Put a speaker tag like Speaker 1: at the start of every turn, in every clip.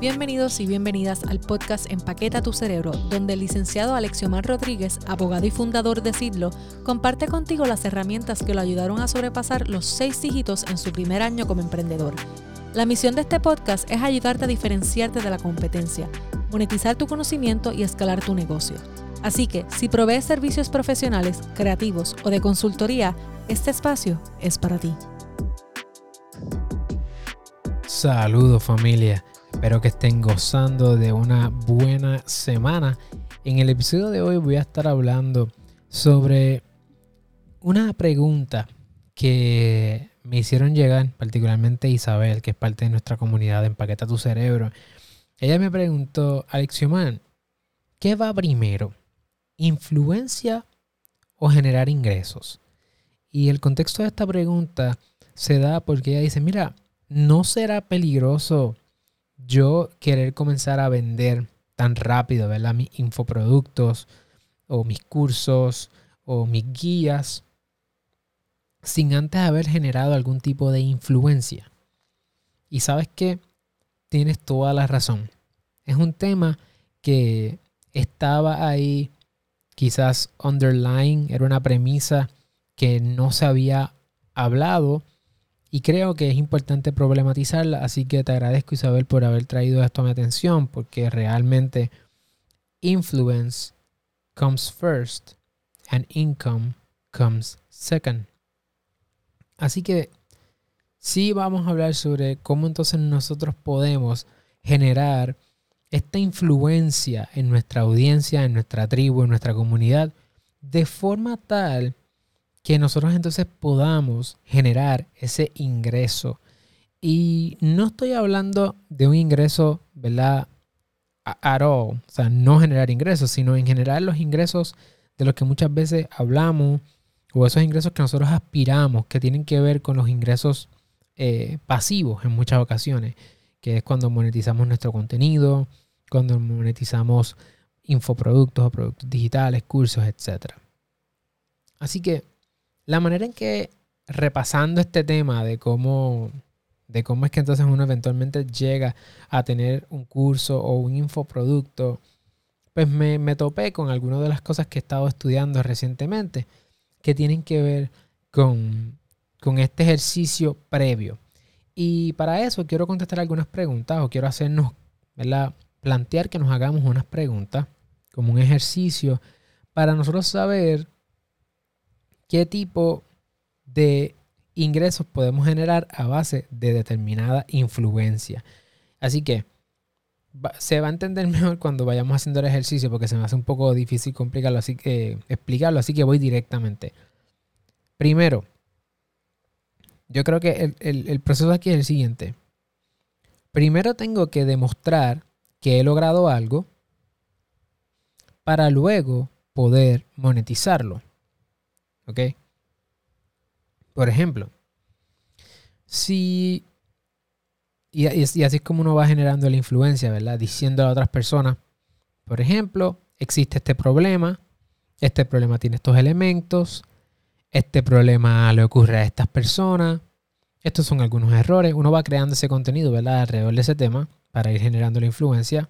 Speaker 1: Bienvenidos y bienvenidas al podcast Empaqueta tu cerebro, donde el licenciado Alexiomar Rodríguez, abogado y fundador de Sidlo, comparte contigo las herramientas que lo ayudaron a sobrepasar los seis dígitos en su primer año como emprendedor. La misión de este podcast es ayudarte a diferenciarte de la competencia, monetizar tu conocimiento y escalar tu negocio. Así que, si provees servicios profesionales, creativos o de consultoría, este espacio es para ti.
Speaker 2: Saludos familia, espero que estén gozando de una buena semana. En el episodio de hoy voy a estar hablando sobre una pregunta que me hicieron llegar, particularmente Isabel, que es parte de nuestra comunidad de Empaqueta tu Cerebro. Ella me preguntó, Alexiomán, ¿qué va primero? ¿Influencia o generar ingresos? Y el contexto de esta pregunta se da porque ella dice, mira, ¿no será peligroso yo querer comenzar a vender tan rápido, ¿verdad? Mis infoproductos o mis cursos o mis guías sin antes haber generado algún tipo de influencia. Y sabes que tienes toda la razón. Es un tema que estaba ahí quizás underline, era una premisa que no se había hablado y creo que es importante problematizarla, así que te agradezco Isabel por haber traído esto a mi atención, porque realmente influence comes first and income comes second. Así que sí vamos a hablar sobre cómo entonces nosotros podemos generar esta influencia en nuestra audiencia, en nuestra tribu, en nuestra comunidad, de forma tal que nosotros entonces podamos generar ese ingreso. Y no estoy hablando de un ingreso, ¿verdad? At all. O sea, no generar ingresos, sino en generar los ingresos de los que muchas veces hablamos o esos ingresos que nosotros aspiramos, que tienen que ver con los ingresos eh, pasivos en muchas ocasiones, que es cuando monetizamos nuestro contenido, cuando monetizamos infoproductos o productos digitales, cursos, etc. Así que la manera en que repasando este tema de cómo, de cómo es que entonces uno eventualmente llega a tener un curso o un infoproducto, pues me, me topé con algunas de las cosas que he estado estudiando recientemente que tienen que ver con, con este ejercicio previo. Y para eso quiero contestar algunas preguntas o quiero hacernos, ¿verdad? Plantear que nos hagamos unas preguntas como un ejercicio para nosotros saber qué tipo de ingresos podemos generar a base de determinada influencia. Así que se va a entender mejor cuando vayamos haciendo el ejercicio porque se me hace un poco difícil complicarlo, así que explicarlo, así que voy directamente. Primero, yo creo que el, el proceso aquí es el siguiente. Primero tengo que demostrar que he logrado algo para luego poder monetizarlo. ¿Ok? Por ejemplo, si... Y, así es como uno va generando la influencia, ¿verdad? Diciendo a otras personas, por ejemplo, existe este problema, este problema tiene estos elementos, este problema le ocurre a estas personas, estos son algunos errores. Uno va creando ese contenido, ¿verdad? Alrededor de ese tema para ir generando la influencia.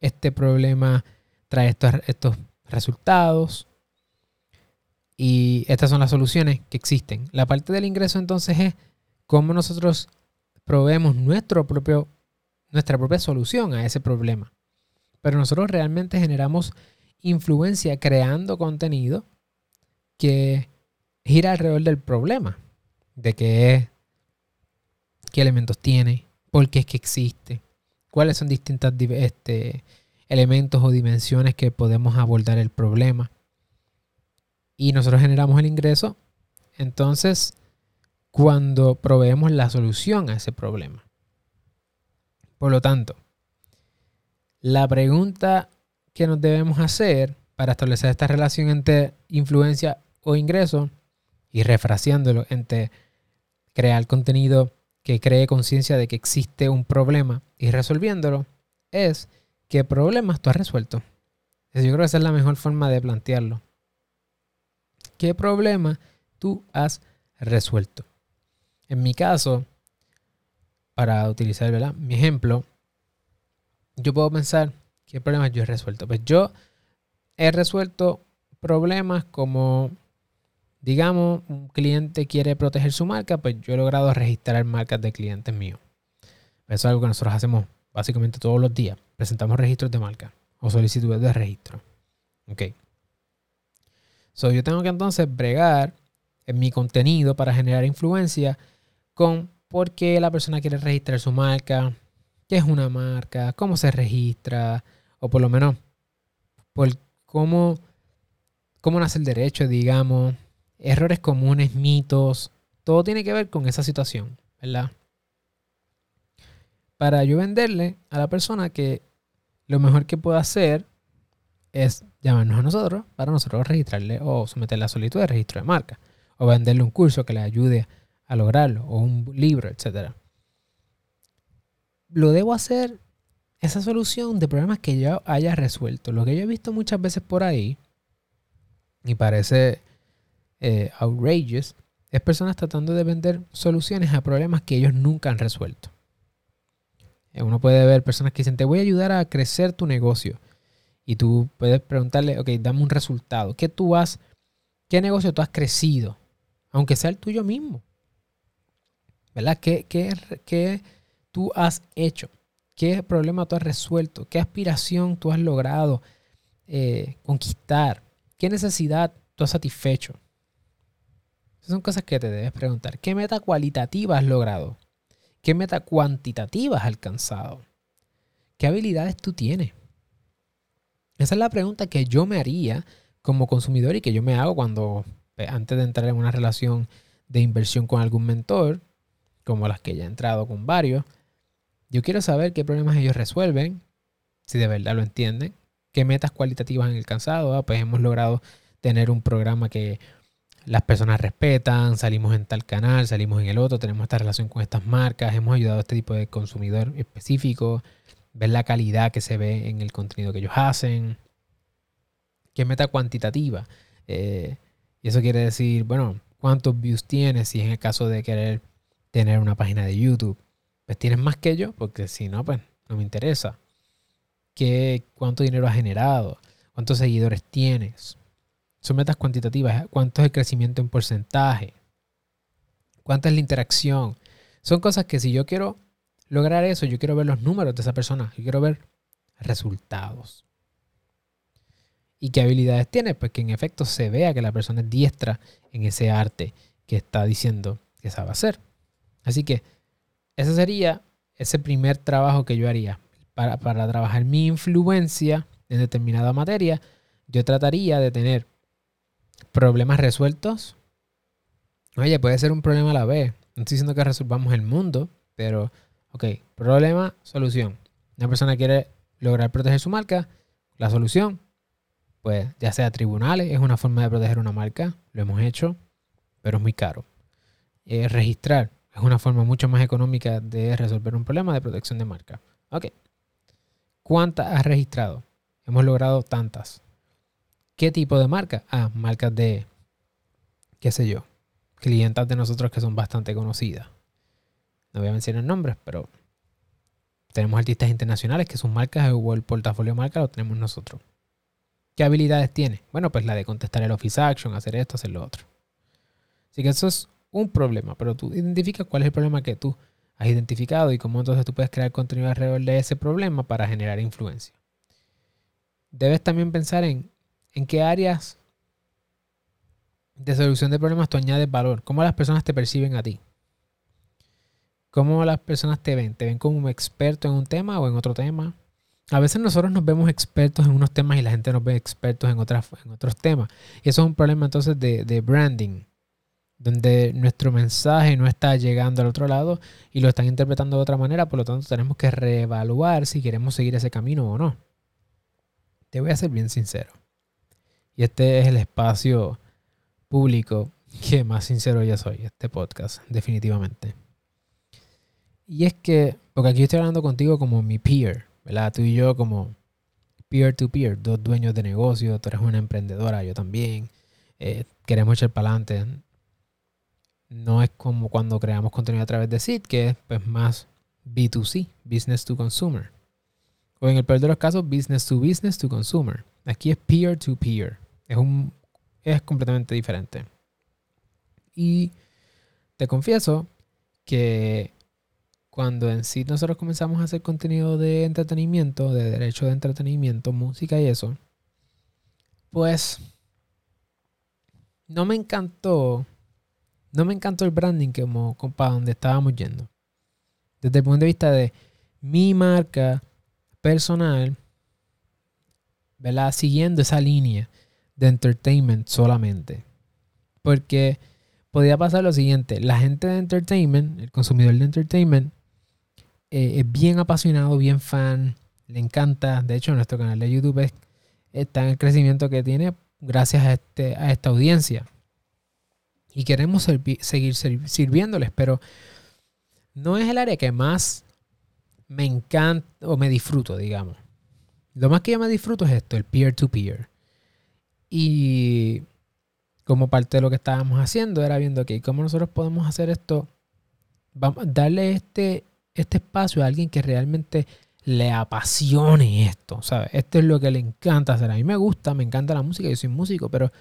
Speaker 2: Este problema trae estos, estos resultados. Y estas son las soluciones que existen. La parte del ingreso entonces es cómo nosotros proveemos nuestro propio, nuestra propia solución a ese problema. Pero nosotros realmente generamos influencia creando contenido que gira alrededor del problema. De qué es, qué elementos tiene, por qué es que existe, cuáles son distintos este, elementos o dimensiones que podemos abordar el problema y nosotros generamos el ingreso, entonces cuando proveemos la solución a ese problema. Por lo tanto, la pregunta que nos debemos hacer para establecer esta relación entre influencia o ingreso y refraseándolo entre crear contenido que cree conciencia de que existe un problema y resolviéndolo es qué problemas tú has resuelto. Yo creo que esa es la mejor forma de plantearlo qué problema tú has resuelto. En mi caso, para utilizar. Mi ejemplo, yo puedo pensar, ¿qué problemas yo he resuelto? Pues yo he resuelto problemas como, digamos, un cliente quiere proteger su marca, pues yo he logrado registrar marcas de clientes míos. Eso es algo que nosotros hacemos básicamente todos los días. Presentamos registros de marca o solicitudes de registro. Ok. So, yo tengo que entonces bregar en mi contenido para generar influencia con por qué la persona quiere registrar su marca, qué es una marca, cómo se registra, o por lo menos por cómo, cómo nace el derecho, digamos, errores comunes, mitos, todo tiene que ver con esa situación, ¿verdad? Para yo venderle a la persona que lo mejor que puedo hacer es llamarnos a nosotros para nosotros registrarle o someterle la solicitud de registro de marca o venderle un curso que le ayude a lograrlo o un libro, etc. Lo debo hacer esa solución de problemas que yo haya resuelto. Lo que yo he visto muchas veces por ahí y parece eh, outrageous es personas tratando de vender soluciones a problemas que ellos nunca han resuelto. Eh, uno puede ver personas que dicen, te voy a ayudar a crecer tu negocio. Y tú puedes preguntarle, ok, dame un resultado. ¿Qué tú has, qué negocio tú has crecido? Aunque sea el tuyo mismo. ¿Verdad? ¿Qué, qué, tú has hecho? ¿Qué problema tú has resuelto? ¿Qué aspiración tú has logrado eh, conquistar? ¿Qué necesidad tú has satisfecho? Esas son cosas que te debes preguntar. ¿Qué meta cualitativa has logrado? ¿Qué meta cuantitativa has alcanzado? ¿Qué habilidades tú tienes? Esa es la pregunta que yo me haría como consumidor y que yo me hago cuando, pues, antes de entrar en una relación de inversión con algún mentor, como las que ya he entrado con varios, yo quiero saber qué problemas ellos resuelven, si de verdad lo entienden, qué metas cualitativas han alcanzado. Ah, pues hemos logrado tener un programa que las personas respetan, salimos en tal canal, salimos en el otro, tenemos esta relación con estas marcas, hemos ayudado a este tipo de consumidor específico, ver la calidad que se ve en el contenido que ellos hacen, qué meta cuantitativa. Eh, y eso quiere decir, bueno, cuántos views tienes, si es en el caso de querer tener una página de YouTube. Pues tienes más que yo, porque si no, pues no me interesa. ¿Qué, ¿Cuánto dinero has generado? ¿Cuántos seguidores tienes? Son metas cuantitativas. ¿eh? ¿Cuánto es el crecimiento en porcentaje? ¿Cuánta es la interacción? Son cosas que si yo quiero lograr eso, yo quiero ver los números de esa persona. Yo quiero ver resultados. ¿Y qué habilidades tiene? Pues que en efecto se vea que la persona es diestra en ese arte que está diciendo que sabe hacer. Así que ese sería ese primer trabajo que yo haría. Para, trabajar mi influencia en determinada materia, yo trataría de tener problemas resueltos. Oye, puede ser un problema a la vez. No estoy diciendo que resolvamos el mundo, pero, ok, problema, solución. Una persona quiere lograr proteger su marca. La solución, pues ya sea tribunales, es una forma de proteger una marca. Lo hemos hecho, pero es muy caro. Eh, registrar es una forma mucho más económica de resolver un problema de protección de marca. Ok. ¿Cuántas has registrado? Hemos logrado tantas. ¿Qué tipo de marca? Ah, marcas de, qué sé yo, clientas de nosotros que son bastante conocidas. No voy a mencionar nombres, pero tenemos artistas internacionales que sus marcas o el portafolio de marca lo tenemos nosotros. ¿Qué habilidades tiene? Bueno, pues la de contestar el Office Action, hacer esto, hacer lo otro. Así que eso es un problema, pero tú identificas cuál es el problema que tú has identificado y cómo entonces tú puedes crear contenido alrededor de ese problema para generar influencia. Debes también pensar en, en qué áreas de solución de problemas tú añades valor, cómo las personas te perciben a ti. ¿Cómo las personas te ven? ¿Te ven como un experto en un tema o en otro tema? A veces nosotros nos vemos expertos en unos temas y la gente nos ve expertos en, otros temas. Y eso es un problema entonces de, de branding donde nuestro mensaje no está llegando al otro lado y lo están interpretando de otra manera, por lo tanto tenemos que reevaluar si queremos seguir ese camino o no. Te voy a ser bien sincero. Y este es el espacio público que más sincero ya soy, este podcast, definitivamente. Y es que, porque aquí estoy hablando contigo como mi peer, ¿verdad? Tú y yo como peer-to-peer, dos dueños de negocio, tú eres una emprendedora, yo también. Eh, queremos echar para adelante no es como cuando creamos contenido a través de Sid, que es pues, más B2C, business to consumer. O en el peor de los casos, business to business to consumer. Aquí es peer to peer. Es, un, es completamente diferente. Y te confieso que cuando en sí nosotros comenzamos a hacer contenido de entretenimiento, de derecho de entretenimiento, música y eso, pues no me encantó, no me encantó el branding como para donde estábamos yendo. Desde el punto de vista de mi marca personal, ¿verdad? Siguiendo esa línea de entertainment solamente. Porque podía pasar lo siguiente, la gente de entertainment, el consumidor de entertainment, eh, es bien apasionado, bien fan, le encanta. De hecho, nuestro canal de YouTube está en el crecimiento que tiene gracias a, este, esta audiencia. Y queremos seguir sirviéndoles, pero no es el área que más me encanta o me disfruto, digamos. Lo más que yo me disfruto es esto, el peer-to-peer. Y como parte de lo que estábamos haciendo era viendo, ok, ¿cómo nosotros podemos hacer esto? Vamos, darle este, este espacio a alguien que realmente le apasione esto, ¿sabes? Esto es lo que le encanta hacer. A mí me gusta, me encanta la música, yo soy músico, pero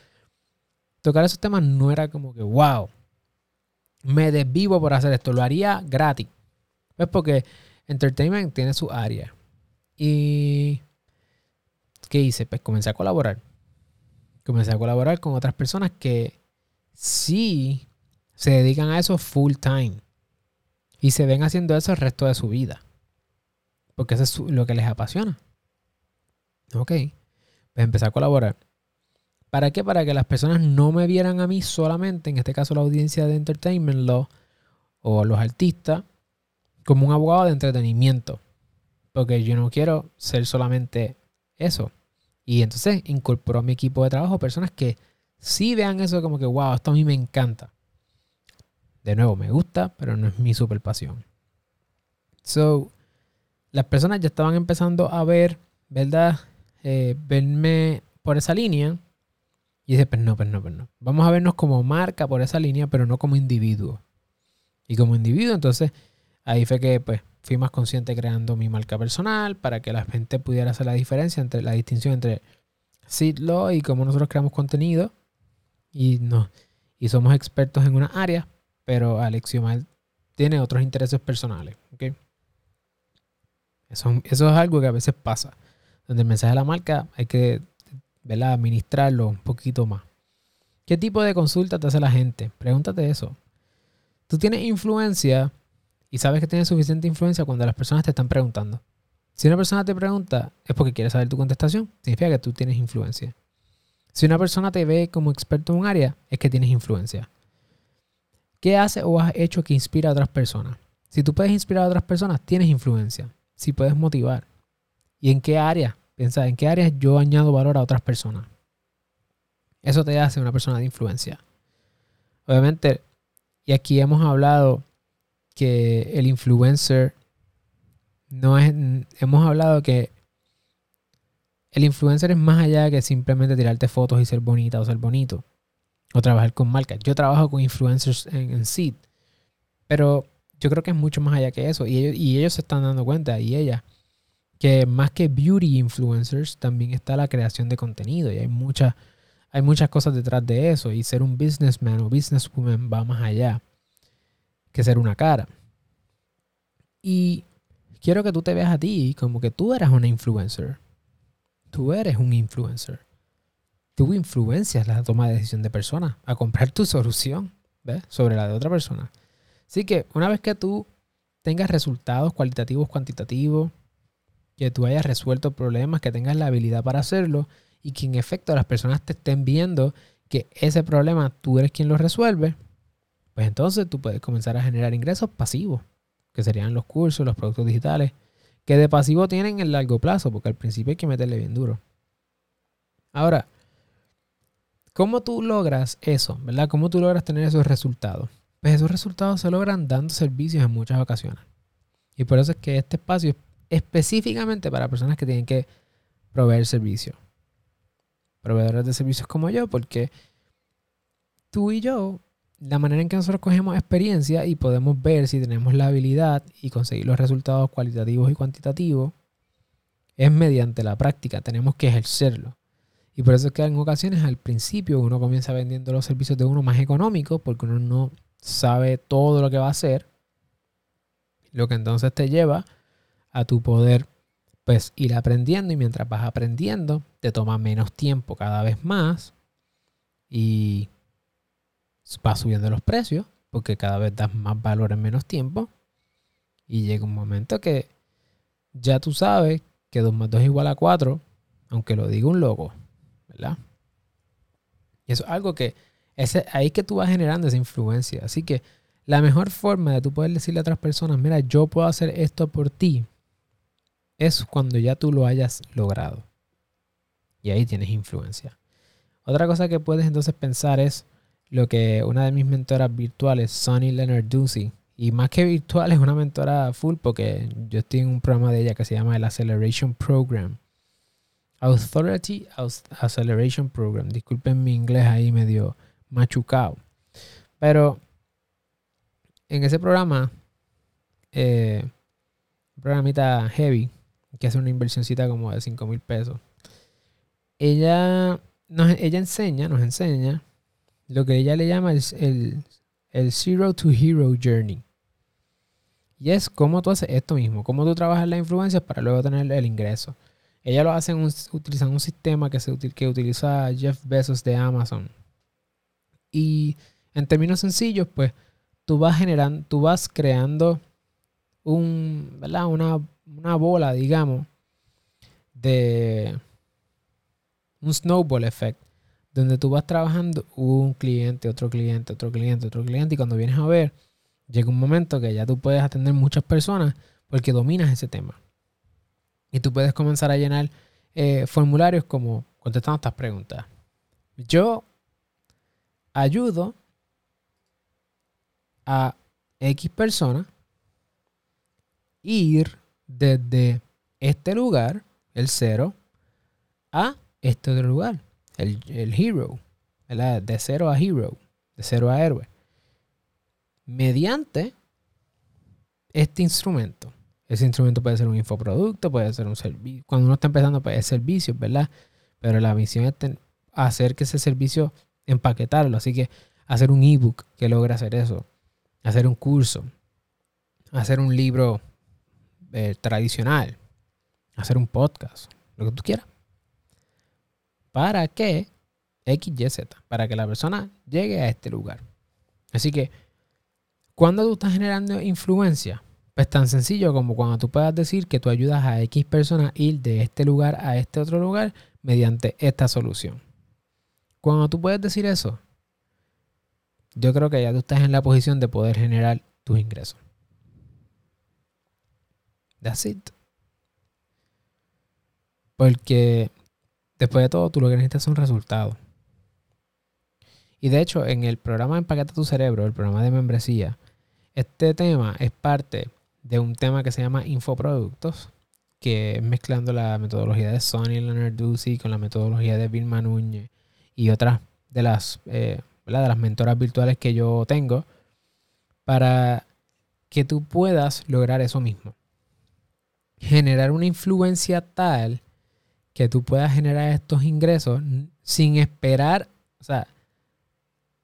Speaker 2: tocar esos temas no era como que, wow, me desvivo por hacer esto, lo haría gratis. ¿Ves? Porque entertainment tiene su área. Y, ¿qué hice? Pues comencé a colaborar. Comencé a colaborar con otras personas que sí se dedican a eso full time. Y se ven haciendo eso el resto de su vida. Porque eso es lo que les apasiona. Ok. Pues empecé a colaborar. ¿Para qué? Para que las personas no me vieran a mí solamente, en este caso la audiencia de Entertainment Law o los artistas, como un abogado de entretenimiento. Porque yo no quiero ser solamente eso. Y entonces incorporó a mi equipo de trabajo personas que sí vean eso como que, wow, esto a mí me encanta. De nuevo, me gusta, pero no es mi super pasión. So, las personas ya estaban empezando a ver, ¿verdad? Eh, verme por esa línea. Y dice, pues no, pues no, pues no. Vamos a vernos como marca por esa línea, pero no como individuo. Y como individuo, entonces, ahí fue que pues fui más consciente creando mi marca personal para que la gente pudiera hacer la diferencia entre la distinción entre Sidlo y cómo nosotros creamos contenido. Y, no, y somos expertos en una área, pero Alexiomar tiene otros intereses personales. ¿okay? Eso, es algo que a veces pasa. Donde el mensaje de la marca hay que administrarlo un poquito más. ¿Qué tipo de consulta te hace la gente? Pregúntate eso. Tú tienes influencia y sabes que tienes suficiente influencia cuando las personas te están preguntando. Si una persona te pregunta es porque quiere saber tu contestación. Significa que tú tienes influencia. Si una persona te ve como experto en un área, es que tienes influencia. ¿Qué hace o has hecho que inspira a otras personas? Si tú puedes inspirar a otras personas, tienes influencia si puedes motivar. ¿Y en qué área? Piensa, ¿en qué áreas yo añado valor a otras personas? Eso te hace una persona de influencia. Obviamente, y aquí hemos hablado que el influencer no es. Hemos hablado que el influencer es más allá que simplemente tirarte fotos y ser bonita o ser bonito. O trabajar con marcas. Yo trabajo con influencers en, en Seed. Pero yo creo que es mucho más allá que eso. Y ellos, y ellos se están dando cuenta, y ella, que más que beauty influencers, también está la creación de contenido. Y hay, muchas hay muchas cosas detrás de eso. Y ser un businessman o businesswoman va más allá que ser una cara. Y quiero que tú te veas a ti como que tú eres una influencer. Tú eres un influencer. Tú influencias la toma de decisión de personas a comprar tu solución ¿ves? sobre la de otra persona. Así que una vez que tú tengas resultados cualitativos, cuantitativos, que tú hayas resuelto problemas, que tengas la habilidad para hacerlo y que en efecto las personas te estén viendo que ese problema tú eres quien lo resuelve, pues entonces tú puedes comenzar a generar ingresos pasivos, que serían los cursos, los productos digitales, que de pasivo tienen el largo plazo, porque al principio hay que meterle bien duro. Ahora, ¿cómo tú logras eso? ¿Verdad? ¿Cómo tú logras tener esos resultados? pues esos resultados se logran dando servicios en muchas ocasiones. Y por eso es que este espacio es específicamente para personas que tienen que proveer servicios. Proveedores de servicios como yo, porque tú y yo la manera en que nosotros cogemos experiencia y podemos ver si tenemos la habilidad y conseguir los resultados cualitativos y cuantitativos es mediante la práctica. Tenemos que ejercerlo. Y por eso es que en ocasiones al principio uno comienza vendiendo los servicios de uno más económicos porque uno no sabe todo lo que va a hacer. Lo que entonces te lleva a tu poder pues ir aprendiendo y mientras vas aprendiendo te toma menos tiempo cada vez más y va subiendo los precios porque cada vez das más valor en menos tiempo y llega un momento que ya tú sabes que 2 más 2 es igual a 4, aunque lo diga un loco, Y eso es algo que es ahí que tú vas generando esa influencia. Así que la mejor forma de tú poder decirle a otras personas, mira, yo puedo hacer esto por ti, es cuando ya tú lo hayas logrado. Y ahí tienes influencia. Otra cosa que puedes entonces pensar es lo que una de mis mentoras virtuales, Sonny Leonard Ducey, y más que virtual es una mentora full porque yo estoy en un programa de ella que se llama el Acceleration Program. Authority Acceleration Program. Disculpen mi inglés ahí medio machucado. Pero en ese programa, eh, un programita heavy, que hace una inversioncita como de 5 mil pesos, ella, nos, ella enseña, nos enseña lo que ella le llama el, el, Zero to Hero Journey. Y es cómo tú haces esto mismo, cómo tú trabajas las influencias para luego tener el ingreso. Ella lo hace utilizando un sistema que, se, que utiliza Jeff Bezos de Amazon. Y en términos sencillos, pues tú vas generando, tú vas creando un. Una, una bola, digamos, de un snowball effect donde tú vas trabajando un cliente, otro cliente, otro cliente, otro cliente, y cuando vienes a ver, llega un momento que ya tú puedes atender muchas personas porque dominas ese tema. Y tú puedes comenzar a llenar eh, formularios como contestando estas preguntas. Yo ayudo a X persona ir desde este lugar, el cero, a este otro lugar el, el hero, de cero a hero, de cero a héroe, mediante este instrumento. Ese instrumento puede ser un infoproducto, puede ser un servicio. Cuando uno está empezando, puede ser servicios, ¿verdad? Pero la misión es hacer que ese servicio empaquetarlo. Así que hacer un ebook que logre hacer eso. Hacer un curso. Hacer un libro eh, tradicional. Hacer un podcast. Lo que tú quieras para que X, Y, Z, para que la persona llegue a este lugar. Así que, cuando tú estás generando influencia, pues tan sencillo como cuando tú puedas decir que tú ayudas a X persona a ir de este lugar a este otro lugar mediante esta solución. Cuando tú puedes decir eso, yo creo que ya tú estás en la posición de poder generar tus ingresos. That's it. Porque después de todo, tú lo que necesitas son resultados. Y de hecho, en el programa Empaqueta tu cerebro, el programa de membresía, este tema es parte de un tema que se llama infoproductos, que es mezclando la metodología de Sonny Leonard Ducey con la metodología de Vilma Núñez y otras de las, eh, de las mentoras virtuales que yo tengo para que tú puedas lograr eso mismo. Generar una influencia tal que tú puedas generar estos ingresos sin esperar, o sea,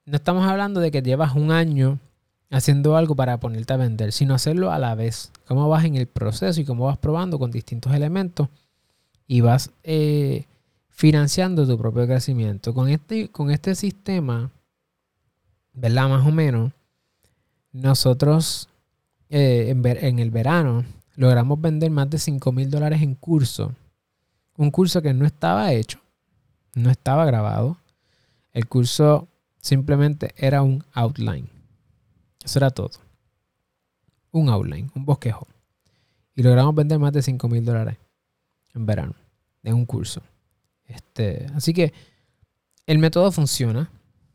Speaker 2: no estamos hablando de que llevas un año haciendo algo para ponerte a vender, sino hacerlo a la vez. Cómo vas en el proceso y cómo vas probando con distintos elementos y vas eh, financiando tu propio crecimiento. Con este, con este sistema, ¿verdad? Más o menos, nosotros eh, en, en, el verano logramos vender más de 5 mil dólares en curso un curso que no estaba hecho, no estaba grabado. El curso simplemente era un outline. Eso era todo. Un outline, un bosquejo. Y logramos vender más de 5 mil dólares en verano de un curso. Este, así que el método funciona.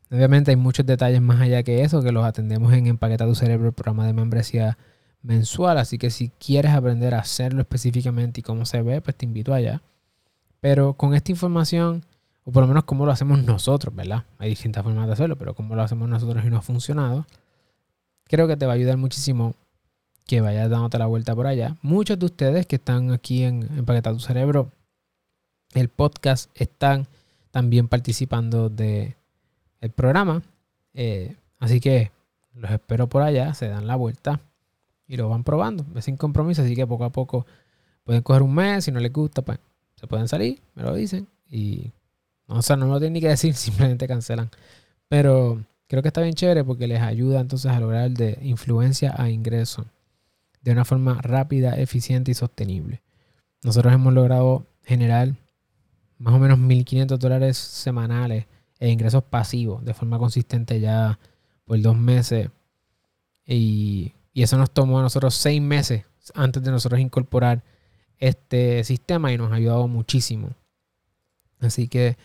Speaker 2: Obviamente hay muchos detalles más allá que eso que los atendemos en Empaqueta tu Cerebro, el programa de membresía mensual. Así que si quieres aprender a hacerlo específicamente y cómo se ve, pues te invito allá. Pero con esta información, o por lo menos cómo lo hacemos nosotros, ¿verdad? Hay distintas formas de hacerlo, pero cómo lo hacemos nosotros y no ha funcionado, creo que te va a ayudar muchísimo que vayas dándote la vuelta por allá. Muchos de ustedes que están aquí en Empaqueta tu Cerebro, el podcast, están también participando de programa. Eh, así que los espero por allá, se dan la vuelta y lo van probando. Es sin compromiso, así que poco a poco pueden coger un mes, si no les gusta, pues se pueden salir, me lo dicen y o sea, no lo tienen ni que decir, simplemente cancelan. Pero creo que está bien chévere porque les ayuda entonces a lograr de influencia a ingreso de una forma rápida, eficiente y sostenible. Nosotros hemos logrado generar más o menos 1.500 dólares semanales en ingresos pasivos de forma consistente ya por dos meses. Y, y eso nos tomó a nosotros seis meses antes de nosotros incorporar este sistema y nos ha ayudado muchísimo. Así que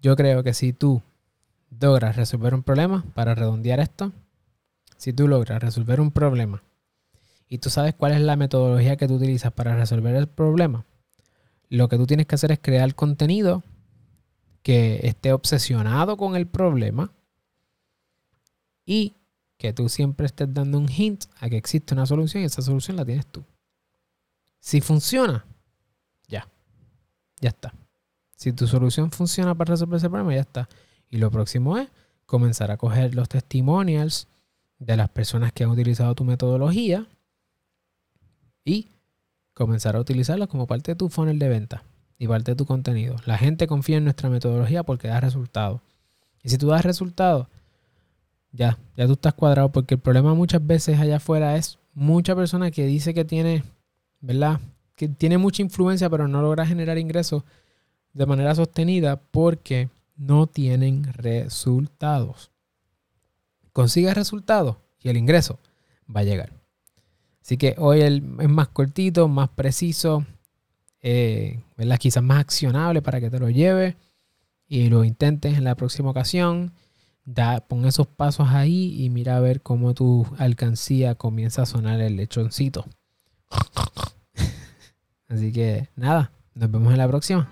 Speaker 2: yo creo que si tú logras resolver un problema, para redondear esto, si tú logras resolver un problema y tú sabes cuál es la metodología que tú utilizas para resolver el problema, lo que tú tienes que hacer es crear contenido que esté obsesionado con el problema y que tú siempre estés dando un hint a que existe una solución y esa solución la tienes tú. Si funciona, ya, ya está. Si tu solución funciona para resolver ese problema, ya está. Y lo próximo es comenzar a coger los testimonials de las personas que han utilizado tu metodología y comenzar a utilizarlos como parte de tu funnel de venta y parte de tu contenido. La gente confía en nuestra metodología porque da resultados. Y si tú das resultados, ya, ya tú estás cuadrado porque el problema muchas veces allá afuera es mucha persona que dice que tiene, ¿verdad? Que tiene mucha influencia pero no logra generar ingresos de manera sostenida porque no tienen resultados. Consigue resultados y el ingreso va a llegar. Así que hoy es más cortito, más preciso, eh, quizás más accionable para que te lo lleves y lo intentes en la próxima ocasión. Da, pon esos pasos ahí y mira a ver cómo tu alcancía comienza a sonar el lechoncito. Así que nada, nos vemos en la próxima.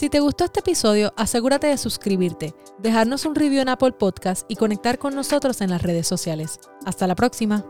Speaker 1: Si te gustó este episodio, asegúrate de suscribirte, dejarnos un review en Apple Podcast y conectar con nosotros en las redes sociales. Hasta la próxima.